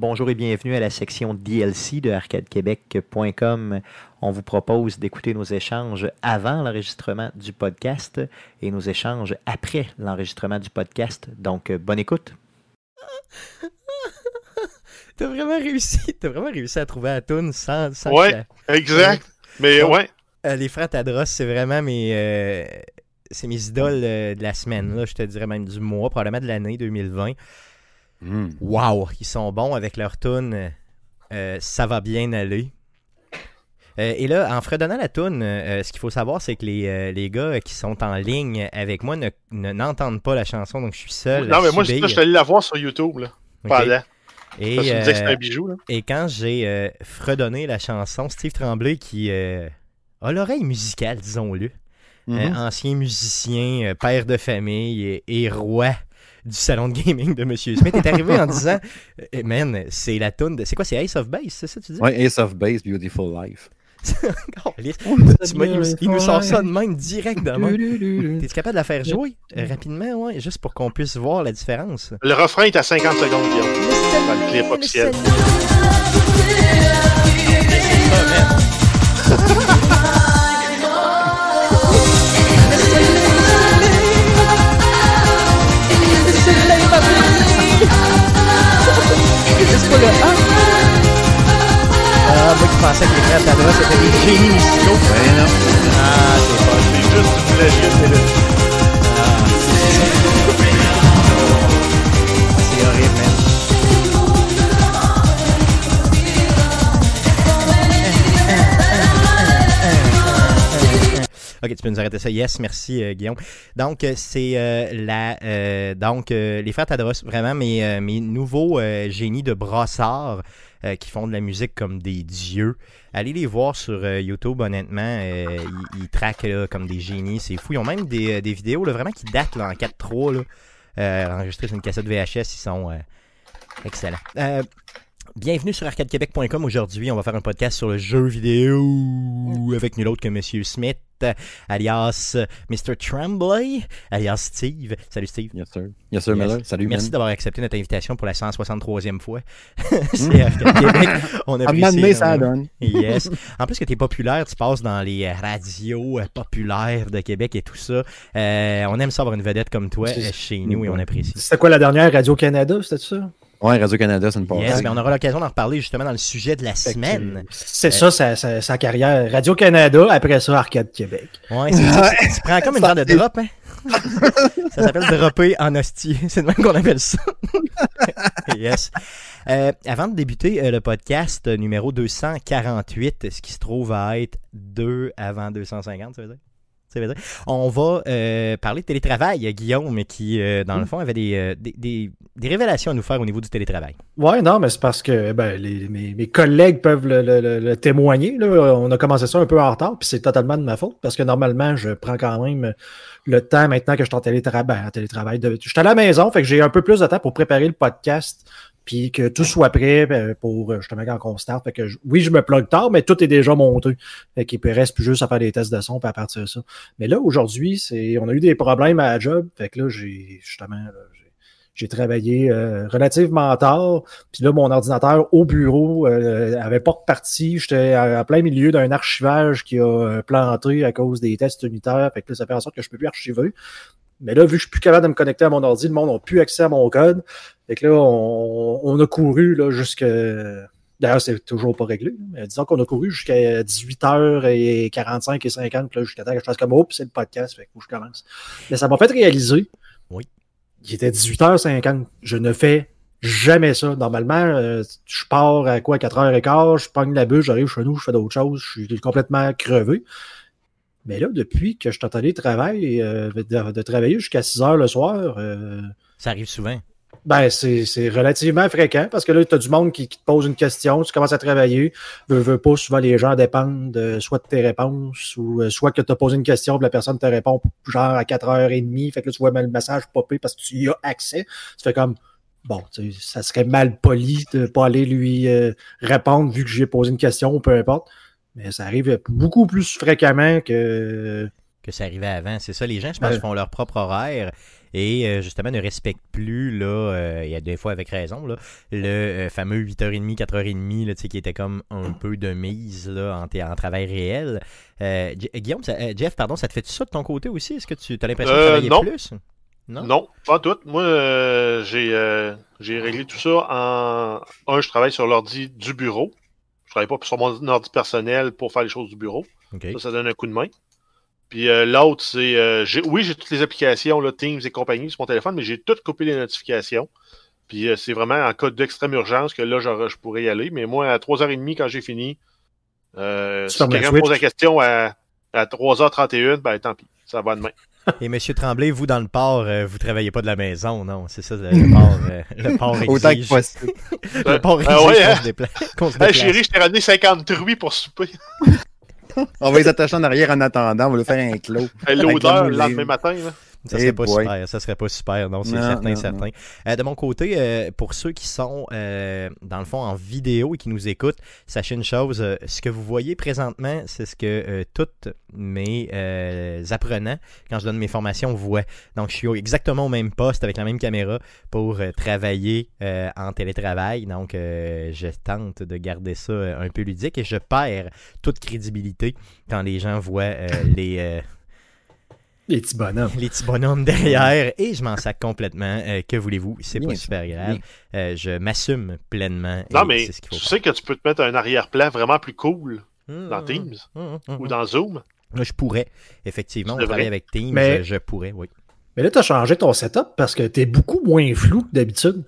Bonjour et bienvenue à la section DLC de arcadequebec.com. On vous propose d'écouter nos échanges avant l'enregistrement du podcast et nos échanges après l'enregistrement du podcast. Donc, bonne écoute. T'as vraiment réussi, t'as vraiment réussi à trouver la tune sans, sans Ouais, exact. Mais Donc, ouais. Euh, les frères Tadros, c'est vraiment mes, euh, c'est mes idoles euh, de la semaine. Là, je te dirais même du mois, probablement de l'année 2020. Hmm. Wow, ils sont bons avec leur tune. euh, ça va bien aller. Euh, et là, en fredonnant la tune, euh, ce qu'il faut savoir, c'est que les, euh, les gars qui sont en ligne avec moi ne- ne- n'entendent pas la chanson, donc je suis seul. Non, mais moi, je suis allé la voir sur YouTube, là. Et, Parce que tu me disais que c'était euh, un bijou, là. et quand j'ai euh, fredonné la chanson, Steve Tremblay, qui euh, a l'oreille musicale, disons-le, Mhm. euh, ancien musicien, euh, père de famille et, et roi du salon de gaming de Monsieur Smith, est arrivé en disant euh, Man, c'est la toune de. C'est quoi, c'est Ace of Base, c'est ça, tu dis? Ouais, Ace of Base, Beautiful Life. Tu m'as- il, nous- il nous sort ça de même direct de même. T'es-tu capable de la faire jouer rapidement, ouais, juste pour qu'on puisse voir la différence? Le refrain est à 50 secondes, Guillaume. Dans le clip officiel. Ah, moi qui pensais que les frères Tadros c'était des génies musicaux. Non. Ah, c'est pas C'est juste du plagiat, là. Ok, tu peux nous arrêter ça. Yes, merci euh, Guillaume. Donc euh, c'est euh, la donc les frères Tadros, vraiment mes, mes nouveaux génies de brassard qui font de la musique comme des dieux. Allez les voir sur YouTube, honnêtement, ils, traquent comme des génies, c'est fou. Ils ont même des, des vidéos là, vraiment qui datent là, en 4.3 là, euh, enregistrées sur une cassette VHS, ils sont excellents. Bienvenue sur arcadequebec.com. Aujourd'hui, on va faire un podcast sur le jeu vidéo avec nul autre que Monsieur Smith, alias Mr. Tremblay, alias Steve. Salut Steve. Yes, sir. Yes, sir. Miller. Salut, Merci man. d'avoir accepté notre invitation pour la 163e fois. C'est Arcade Québec. On apprécie donné, ça donne. Yes. En plus que tu es populaire, tu passes dans les radios populaires de Québec et tout ça. Euh, on aime ça avoir une vedette comme toi C'est- euh, chez nous et on apprécie. C'était quoi la dernière Radio-Canada, c'était ça? Ouais, Radio-Canada, c'est une passe. Yes, mais on aura l'occasion d'en reparler justement dans le sujet de la semaine. C'est ça, sa, sa- sa carrière. Radio-Canada, après ça, Arcade Québec. Ouais, c'est ça. Tu- prends comme une genre de drop, hein? ça s'appelle dropper en hostie. C'est de même qu'on appelle ça. yes. Euh, avant de débuter euh, le podcast euh, numéro 248, ce qui se trouve à être 2 avant 250, ça veut dire? On va euh, parler de télétravail, Guillaume, qui, euh, dans le fond, avait des, euh, des, des- des révélations à nous faire au niveau du télétravail. Ouais, non, mais c'est parce que ben, les- mes, mes collègues peuvent le, le- le- le témoigner. Là. On a commencé ça un peu en retard, puis c'est totalement de ma faute, parce que normalement, je prends quand même le temps maintenant que je suis en télétravail. Ben, en télétravail de... Je suis à la maison, fait que j'ai un peu plus de temps pour préparer le podcast, que tout soit prêt ben, pour euh, justement quand on start. Fait que oui, je me plug tard, mais tout est déjà monté. Fait qu'il reste plus juste à faire des tests de son, puis à partir de ça. Mais là, aujourd'hui, c'est on a eu des problèmes à la job. Fait que là, j'ai justement là, j'ai- travaillé euh, relativement tard. Puis là, mon ordinateur au bureau euh, avait pas reparti. J'étais en plein milieu d'un archivage qui a euh, planté à cause des tests unitaires. Fait que là, ça fait en sorte que je peux plus archiver. Mais là, vu que je suis plus capable de me connecter à mon ordi, le monde n'a plus accès à mon code. Fait que là, on, on a couru là, jusque. D'ailleurs, c'est toujours pas réglé. Mais disons qu'on a couru jusqu'à 18h45 et 50, là, jusqu'à temps que je fasse comme oh, puis c'est le podcast, fait que que je commence. Mais ça m'a fait réaliser. Oui. Il était 18h50. Je ne fais jamais ça. Normalement, euh, je pars à quoi, 4h15, je pogne la bûche, j'arrive chez nous, je fais d'autres choses, je suis complètement crevé. Mais là, depuis que je en télétravail, euh, de, de travailler jusqu'à 6 heures le soir, euh, Ça arrive souvent. ben, c'est relativement fréquent parce que là, tu as du monde qui, qui te pose une question, tu commences à travailler, veux, veux pas, souvent les gens dépendent de, soit de tes réponses ou euh, soit que tu as posé une question et la personne te répond genre à 4h30, fait que là, tu vois le message popper parce que tu y as accès. Tu fais comme, bon, ça serait mal poli de pas aller lui euh, répondre vu que j'ai posé une question ou peu importe. Mais ça arrive beaucoup plus fréquemment que que ça arrivait avant. C'est ça, les gens, je pense, Ouais. font leur propre horaire et euh, justement ne respectent plus, là, euh, il y a des fois avec raison, là, le euh, fameux 8h30, 4h30, là, tu sais, qui était comme un peu de mise là, en, en travail réel. Euh, Guillaume, ça- euh, Jeff, pardon, ça te fait ça de ton côté aussi? Est-ce que tu as l'impression de Euh, travailler non. plus? Non? Non, pas tout. Moi, euh, j'ai euh, j'ai réglé tout ça en. Un, je travaille sur l'ordi du bureau. Je travaille pas sur mon ordi personnel pour faire les choses du bureau. Ça, ça donne un coup de main. Puis euh, l'autre, c'est. euh, oui, j'ai toutes les applications, là, Teams et compagnie sur mon téléphone, mais j'ai tout coupé les notifications. Puis euh, c'est vraiment en cas d'extrême urgence que là, je pourrais y aller. Mais moi, à 3h30, quand j'ai fini, si quelqu'un me pose la question à, à 3h31, ben tant pis, ça va demain. Et Monsieur Tremblay, vous, dans le port, euh, vous travaillez pas de la maison, non? C'est ça, le, le port, euh, le port Autant que exige. possible. Le port exige Ah ouais, qu'on hein? se dépla- qu'on se Hey, déplace. chérie, je t'ai ramené 50 truies pour souper. On va les attacher en arrière en attendant. On va le faire un clos. Hey, L'odeur le lendemain matin. Là. Ça Eh serait pas boy. super, ça serait pas super, non, c'est certain, non, certain. non. Euh, de mon côté, euh, pour ceux qui sont, euh, dans le fond, en vidéo et qui nous écoutent, sachez une chose, ce que vous voyez présentement, c'est ce que tous mes apprenants, quand je donne mes formations, voient. Donc, je suis exactement au même poste, avec la même caméra, pour travailler en télétravail. Donc, je tente de garder ça un peu ludique et je perds toute crédibilité quand les gens voient les... Les petits bonhommes. les petits bonhommes derrière et je m'en sac complètement. Euh, que voulez-vous? C'est pas super grave. Euh, je m'assume pleinement. Non, mais ce tu sais que tu peux te mettre un arrière-plan vraiment plus cool faire. dans Mmh, Teams mmh, mmh, mmh. ou dans Zoom. Là, je pourrais, effectivement. On travaille avec Teams. Mais- euh, Je pourrais, oui. Mais là, tu as changé ton setup parce que tu es beaucoup moins flou que d'habitude.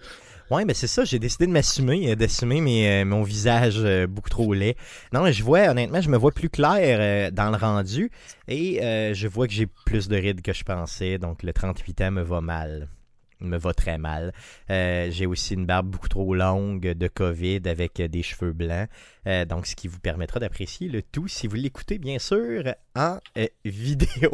Ouais, mais c'est ça, j'ai décidé de m'assumer, euh, d'assumer euh, mon visage euh, beaucoup trop laid. Non, je vois, honnêtement, je me vois plus clair dans le rendu et je vois que j'ai plus de rides que je pensais, donc le 38 ans me va mal. Me va très mal. J'ai aussi une barbe beaucoup trop longue de COVID avec des cheveux blancs. Donc, ce qui vous permettra d'apprécier le tout si vous l'écoutez, bien sûr, en vidéo.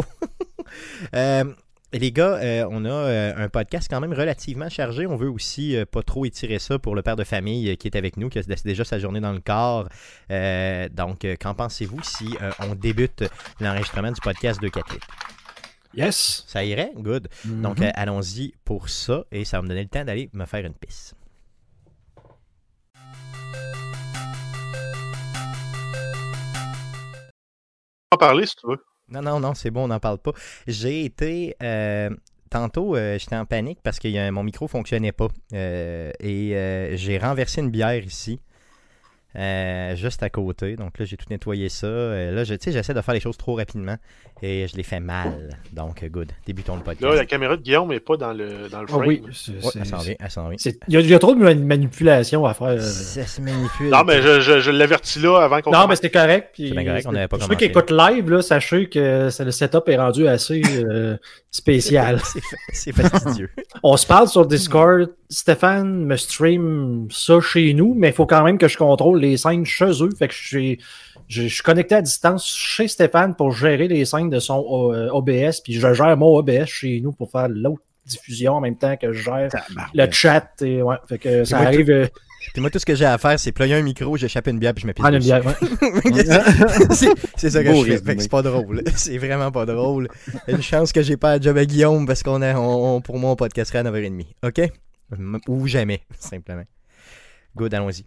Les gars, euh, on a euh, un podcast quand même relativement chargé. On veut aussi euh, pas trop étirer ça pour le père de famille qui est avec nous, qui a déjà sa journée dans le corps. Euh, donc, euh, qu'en pensez-vous si euh, on débute l'enregistrement du podcast 248? Yes. Ça irait? Good. Donc, Mhm. euh, allons-y pour ça et ça va me donner le temps d'aller me faire une pisse. On va en parler si tu veux. Non, non, non, c'est bon, on n'en parle pas. J'ai été. euh, tantôt, euh, j'étais en panique parce que mon micro fonctionnait pas. Euh, et j'ai renversé une bière ici. Euh, juste à côté. Donc là, j'ai tout nettoyé ça. Euh, là, je- tu sais, j'essaie de faire les choses trop rapidement et je l'ai fait mal. Donc, euh, good. Débutons le podcast. Là, la caméra de Guillaume n'est pas dans le, dans le Ah frame. oui, c'est- Ouais, c'est- elle s'en vient, elle s'en vient. c'est- Il y, a- il y a trop de mani- manipulations à faire. Ça se manipule. Non, mais je, je, je l'avertis là avant qu'on Non, mais c'était correct. puis C'est bien correct, on n'avait pas Pour ceux qui écoutent live, là, sachez que le setup est rendu assez euh, spécial. C'est fastidieux. On se parle sur Discord. Stéphane me stream ça chez nous, mais il faut quand même que je contrôle les scènes chez eux. Fait que je suis, je, je suis connecté à distance chez Stéphane pour gérer les scènes de son euh, OBS, puis je gère mon OBS chez nous pour faire l'autre diffusion en même temps que je gère le chat. Et, ouais, fait que ça moi, tout- arrive. euh, Puis moi, tout ce que j'ai à faire, c'est ployer un micro, j'échappe une bière puis je me pisse prendre une bière. ouais. c'est ça que Beau je fais. résumé. Fait que c'est pas drôle. C'est vraiment pas drôle. Une chance que j'ai pas un job à Guillaume parce qu'on a, on- on- pour moi, on podcasterait à 9h30. OK? Ou jamais, simplement. Good, allons-y.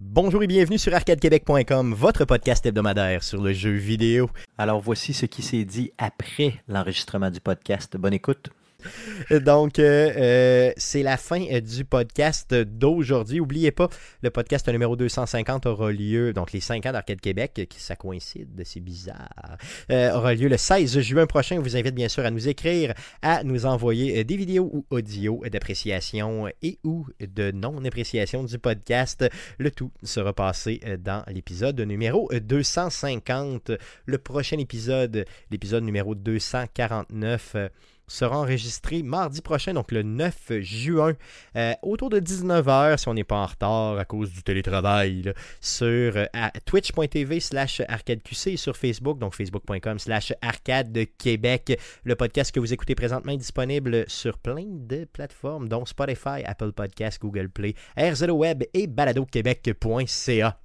Bonjour et bienvenue sur arcadequebec.com, votre podcast hebdomadaire sur le jeu vidéo. Alors voici ce qui s'est dit après l'enregistrement du podcast. Bonne écoute. Donc, euh, euh, c'est la fin euh, du podcast d'aujourd'hui. N'oubliez pas, le podcast numéro 250 aura lieu, donc les 5 ans d'Arcade Québec, qui ça coïncide, c'est bizarre, aura lieu le 16 juin prochain. On vous invite bien sûr à nous écrire, à nous envoyer des vidéos ou audios d'appréciation et ou de non-appréciation du podcast. Le tout sera passé dans l'épisode numéro 250. Le prochain épisode, l'épisode numéro 249, euh, sera enregistré mardi prochain, donc le 9 juin, euh, autour de 19h, si on n'est pas en retard à cause du télétravail, sur euh, twitch.tv slash arcadeqc et sur Facebook, donc facebook.com slash arcade Québec. Le podcast que vous écoutez présentement est disponible sur plein de plateformes, dont Spotify, Apple Podcasts, Google Play, RZO Web et baladoquebec.ca.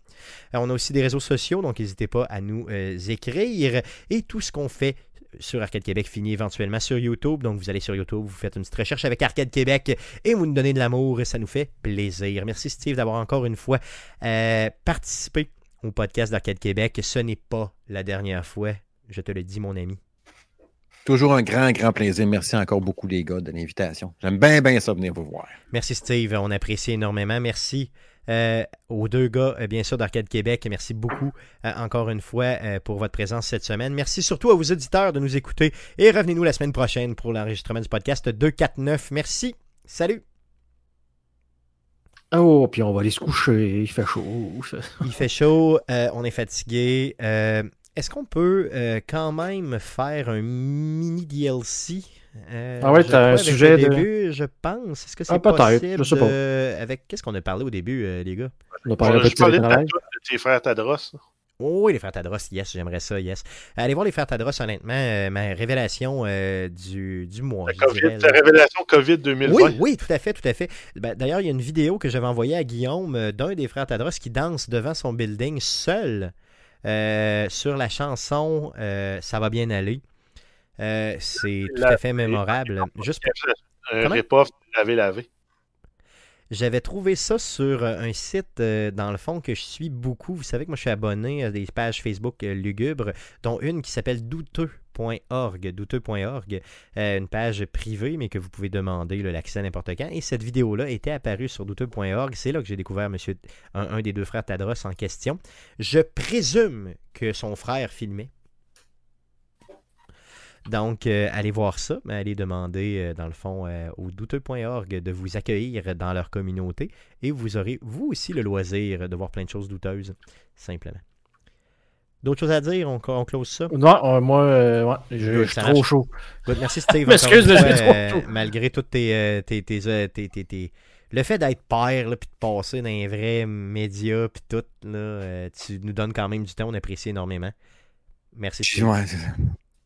Euh, on a aussi des réseaux sociaux, donc n'hésitez pas à nous écrire. Et tout ce qu'on fait sur Arcade Québec finit éventuellement sur YouTube. Donc vous allez sur YouTube, vous faites une petite recherche avec Arcade Québec et vous nous donnez de l'amour et ça nous fait plaisir. Merci Steve d'avoir encore une fois euh, participé au podcast d'Arcade Québec. Ce n'est pas la dernière fois, je te le dis mon ami. Toujours un grand, grand plaisir. Merci encore beaucoup, les gars, de l'invitation. J'aime bien, bien ça venir vous voir. Merci Steve, on apprécie énormément. Merci euh, aux deux gars, euh, bien sûr, d'Arcade Québec. Merci beaucoup euh, encore une fois euh, pour votre présence cette semaine. Merci surtout à vos auditeurs de nous écouter et revenez-nous la semaine prochaine pour l'enregistrement du podcast 249. Merci. Salut. Oh, puis on va aller se coucher. Il fait chaud. Il fait chaud, euh, on est fatigué. Est-ce qu'on peut euh, quand même faire un mini DLC euh, Ah ouais, t'as un sujet de- début, je pense. Est-ce que c'est Ah, peut-être, possible je sais pas. de- Avec qu'est-ce qu'on a parlé au début, euh, les gars? On a parlé de ta de tes frères Tadros. Oh oui, les frères Tadros, yes, j'aimerais ça, yes. Allez voir les frères Tadros, honnêtement, euh, ma révélation euh, du, du mois. COVID, dirais, là. révélation COVID 2020. Oui, oui, tout à fait, tout à fait. Ben, D'ailleurs, il y a une vidéo que j'avais envoyée à Guillaume euh, d'un des frères Tadros qui danse devant son building seul euh, sur la chanson euh, Ça va bien aller. Euh, c'est tout à fait mémorable. Juste pour- lavé lavé. J'avais trouvé ça sur euh, un site, euh, dans le fond, que je suis beaucoup. Vous savez que moi, je suis abonné à des pages Facebook euh, lugubres, dont une qui s'appelle douteux.org. Euh, une page privée, mais que vous pouvez demander l'accès à n'importe quand. Et cette vidéo-là était apparue sur douteux.org. C'est là que j'ai découvert monsieur, un, des deux frères Tadros en question. Je présume que son frère filmait. Donc, euh, allez voir ça, mais allez demander, euh, dans le fond, au douteux.org de vous accueillir dans leur communauté et vous aurez, vous aussi, le loisir de voir plein de choses douteuses, simplement. D'autres choses à dire? On, on close ça? Non, euh, moi, euh, ouais, je, suis trop chaud. Good, merci Steve. M'excuse, encore une je fois, suis trop euh, chaud. malgré toutes tes, euh, tes, tes, euh, tes- tes- tes- Le fait d'être père, là, puis de passer dans les vrais médias, puis tout, là, euh, tu nous donnes quand même du temps, on apprécie énormément. Merci Steve. Ouais, c'est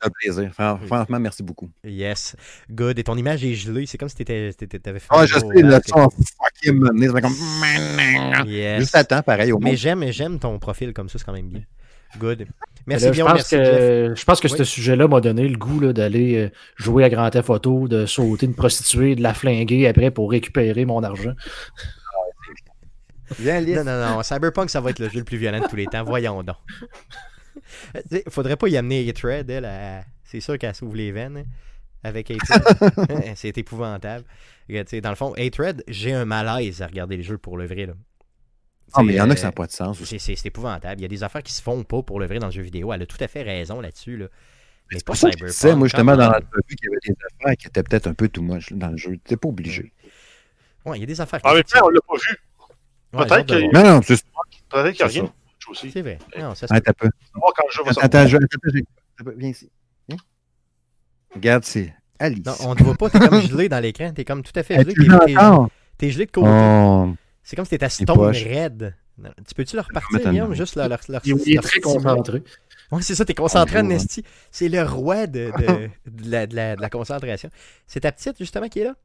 un plaisir. Fran- Franchement, merci beaucoup. Yes. Good. Et ton image est gelée. C'est comme si t'étais, t'étais- t'avais fait. Ah, un je sais, le son fucking mené. Ça fait comme. Yes. Juste à temps, pareil, au Mais j'aime, j'aime ton profil comme ça, c'est quand même bien. Good. Merci Là, bien, je pense merci Jeff. que, je pense que Oui. ce sujet-là m'a donné le goût d'aller euh, jouer à Grand Theft Auto, de sauter une prostituée, de la flinguer après pour récupérer mon argent. Non, non, non. Cyberpunk, ça va être le jeu le plus violent de tous les temps. Voyons donc. Sais, Faudrait pas y amener Hatred, elle. à- C'est sûr qu'elle s'ouvre les veines hein, avec Hatred. C'est épouvantable. Dans le fond, Hatred, j'ai un malaise à regarder le jeu pour le vrai. Là. Ah, mais il y en a qui ça n'a pas de sens aussi. C'est, épouvantable. Il y a des affaires qui se font pas pour le vrai dans le jeu vidéo. Elle a tout à fait raison là-dessus. Là. Mais C'est pas pour ça Cyberpunk. disais, moi, justement, dans l'entrevue, qu'il y avait des affaires qui étaient peut-être un peu too much dans le jeu. T'es pas obligé. Ouais, il y a des affaires qui En même temps, on l'a pas vu. Ouais, peut-être qu'il- voir. Non, non, c'est Peut-être qu'il n'y a rien. aussi. C'est vrai. Non, ça Attends un peu. On va voir quand le jeu va Attends, sortir. attends, viens ici. Viens. Regarde, c'est Alice. Non, on te voit pas, t'es comme gelé dans l'écran, t'es comme tout à fait gelé. t'es gelé de côté. C'est comme si t'étais stone raide. Non, Tu peux-tu leur repartir, Guillaume, juste leur, leur, leur, Il, il est leur très concentré. Ouais, c'est ça, t'es concentré en Bonjour. C'est le roi de, de, de la, de la- de la concentration. C'est ta petite, justement, qui est là?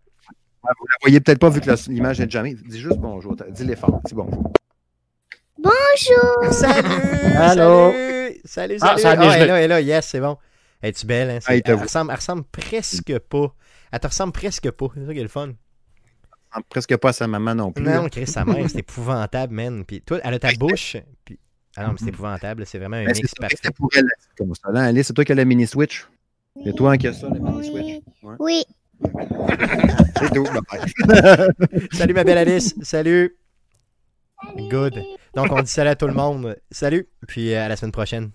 Ouais, Vous la voyez peut-être pas vu que l'image est jamais. Dis juste bonjour. Dis-les fort. Dis bonjour. Salut! Allô? Salut! Salut, Ah, salut! ça a Ah, elle est là, elle est là, yes, c'est bon. Es-tu belle, hein? Ah, ressemble, elle ressemble presque pas. Elle te ressemble presque pas. C'est ça qui est le fun. Presque pas à sa maman non plus. Non, Chris, sa mère, c'est épouvantable, man. Puis toi, elle a ta bouche. Puis... Ah non, mais c'est épouvantable. C'est vraiment un Mais c'est mix parfait. c'est pour elle. Comme ça. Là, Alice, c'est toi qui as la mini Switch? C'est toi qui as ça, la mini Switch? Ouais. Oui. C'est tout. Salut, ma belle Alice. Salut. Good. Donc, on dit salut à tout le monde. Salut. Puis euh, à la semaine prochaine.